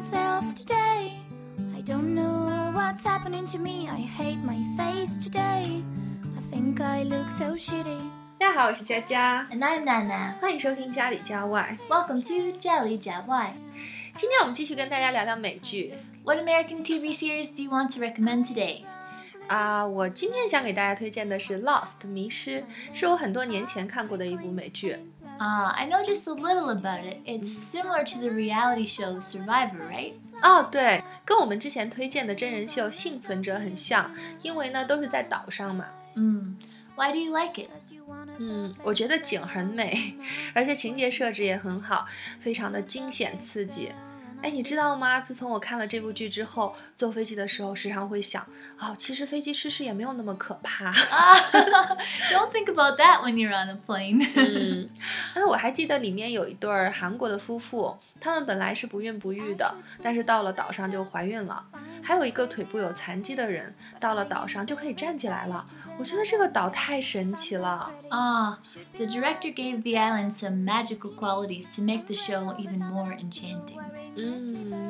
myself today. I don't know what's happening to me. I hate my face today. I think I look so shitty. 大家好，我是佳佳， And I'm Nana. 欢迎收听家里家外。 Welcome to Jelly Jawai. 今天我们继续跟大家聊聊美剧 What American TV series do you want to recommend today? 啊、我今天想给大家推荐的是《Lost》迷失，是我很多年前看过的一部美剧。 Uh, I know just a little about it. It's similar to the reality show Survivor, right? 哦，对，跟我们之前推荐的真人秀《幸存者》很像，因为呢都是在岛上嘛。 Mm. Why do you like it? 嗯，我觉得景很美，而且情节设置也很好，非常的惊险刺激。 哎，你知道吗？自从我看了这部剧之后，坐飞机的时候时常会想，哦，其实飞机失事也没有那么可怕。Don't think about that when you're on a plane. 嗯，哎，我还记得里面有一对儿韩国的夫妇，他们本来是不孕不育的，但是到了岛上就怀孕了。还有一个腿部有残疾的人，到了岛上就可以站起来了。我觉得这个岛太神奇了。Ah, the director gave the island some magical qualities to make the show even more enchanting. 嗯，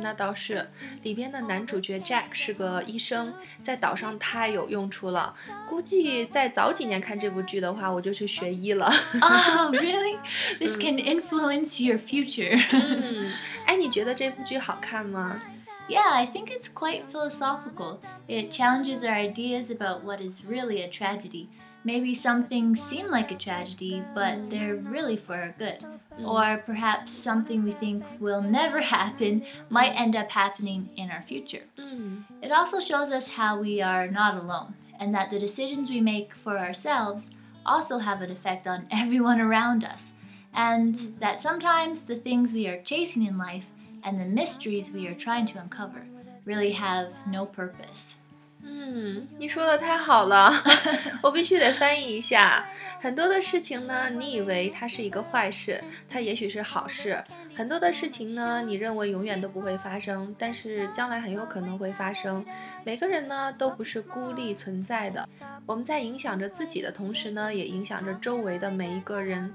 那倒是。里边的男主角 Jack 是个医生，在岛上太有用处了。估计在早几年看这部剧的话，我就去学医了。oh, really? This can influence your future. 嗯，哎，你觉得这部剧好看吗？Yeah, I think it's quite philosophical. It challenges our ideas about what is really a tragedy. Maybe some things seem like a tragedy, but they're really for our good. Or perhaps something we think will never happen might end up happening in our future. Hmm. It also shows us how we are not alone, and that the decisions we make for ourselves also have an effect on everyone around us. And that sometimes the things we are chasing in life and the mysteries we are trying to uncover really have no purpose. 嗯，你说的太好了， 我必须得翻译一下。很多的事情呢，你以为它是一个坏事，它也许是好事；很多的事情呢，你认为永远都不会发生，但是将来很有可能会发生。每个人呢，都不是孤立存在的。我们在影响着自己的同时呢，也影响着周围的每一个人。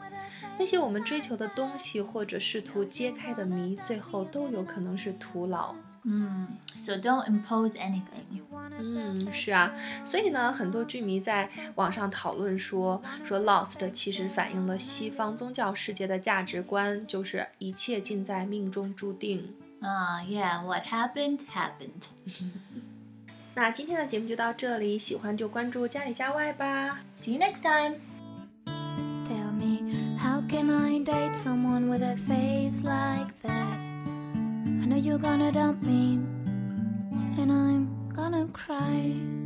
那些我们追求的东西，或者试图揭开的谜，最后都有可能是徒劳。Mm, so don't impose anything. 嗯，是啊，所以呢，很多剧迷在网上讨论说，说《Lost》其实反映了西方宗教世界的价值观，就是一切尽在命中注定。 Ah, yeah, what happened, happened. 那今天的节目就到这里，喜欢就关注家里家外吧。 See you next time. Tell me, how can I date someone with a face like that? I know you're gonna dump me, and I'm gonna cry.